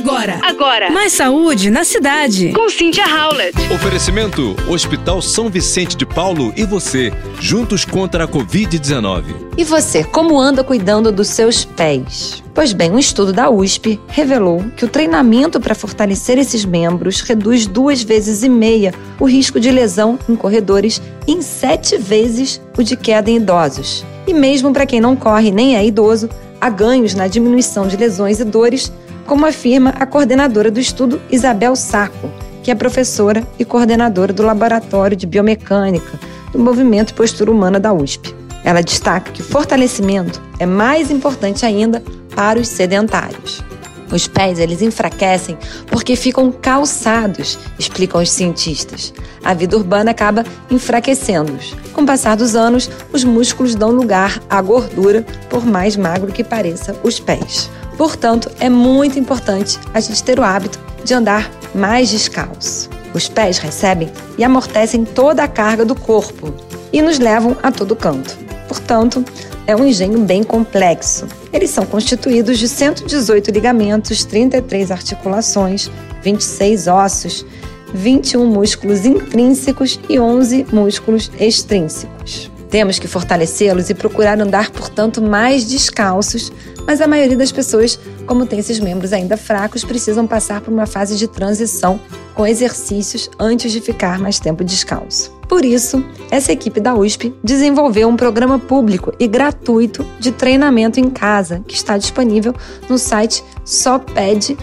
Agora. Agora. Mais saúde na cidade. Com Cynthia Howlett. Oferecimento: Hospital São Vicente de Paulo e você, juntos contra a Covid-19. E você, como anda cuidando dos seus pés? Pois bem, um estudo da USP revelou que o treinamento para fortalecer esses membros reduz duas vezes e meia o risco de lesão em corredores e em sete vezes o de queda em idosos. E mesmo para quem não corre nem é idoso, há ganhos na diminuição de lesões e dores como afirma a coordenadora do estudo Isabel Saco, que é professora e coordenadora do Laboratório de Biomecânica do Movimento e Postura Humana da USP. Ela destaca que o fortalecimento é mais importante ainda para os sedentários. Os pés eles enfraquecem porque ficam calçados, explicam os cientistas. A vida urbana acaba enfraquecendo-os. Com o passar dos anos, os músculos dão lugar à gordura, por mais magro que pareça os pés. Portanto, é muito importante a gente ter o hábito de andar mais descalço. Os pés recebem e amortecem toda a carga do corpo e nos levam a todo canto. Portanto, é um engenho bem complexo. Eles são constituídos de 118 ligamentos, 33 articulações, 26 ossos, 21 músculos intrínsecos e 11 músculos extrínsecos. Temos que fortalecê-los e procurar andar, portanto, mais descalços, mas a maioria das pessoas, como tem esses membros ainda fracos, precisam passar por uma fase de transição com exercícios antes de ficar mais tempo descalço. Por isso, essa equipe da USP desenvolveu um programa público e gratuito de treinamento em casa, que está disponível no site soped.com.br.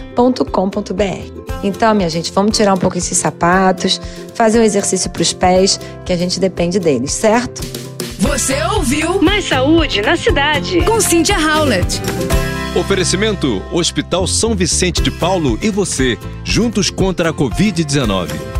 Então, minha gente, vamos tirar um pouco esses sapatos, fazer um exercício para os pés, que a gente depende deles, certo? Você ouviu Mais saúde na cidade. com Cynthia Howlett. Oferecimento: Hospital São Vicente de Paulo e você, juntos contra a Covid-19.